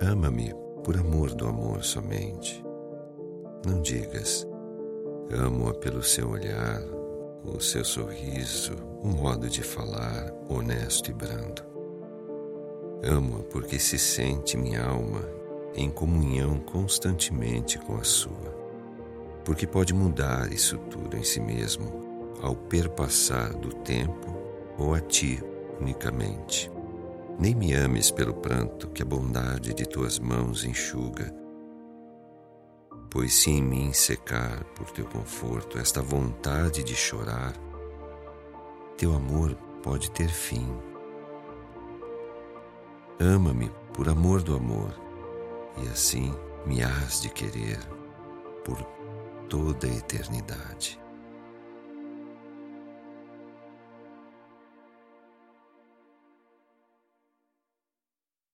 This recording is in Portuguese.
Ama-me por amor do amor somente. Não digas, amo-a pelo seu olhar, o seu sorriso, o modo de falar honesto e brando. Amo-a porque se sente minha alma em comunhão constantemente com a sua, porque pode mudar isso tudo em si mesmo ao perpassar do tempo ou a ti unicamente. Nem me ames pelo pranto que a bondade de tuas mãos enxuga, pois se em mim secar por teu conforto esta vontade de chorar, teu amor pode ter fim. Ama-me por amor do amor, e assim me hás de querer por toda a eternidade.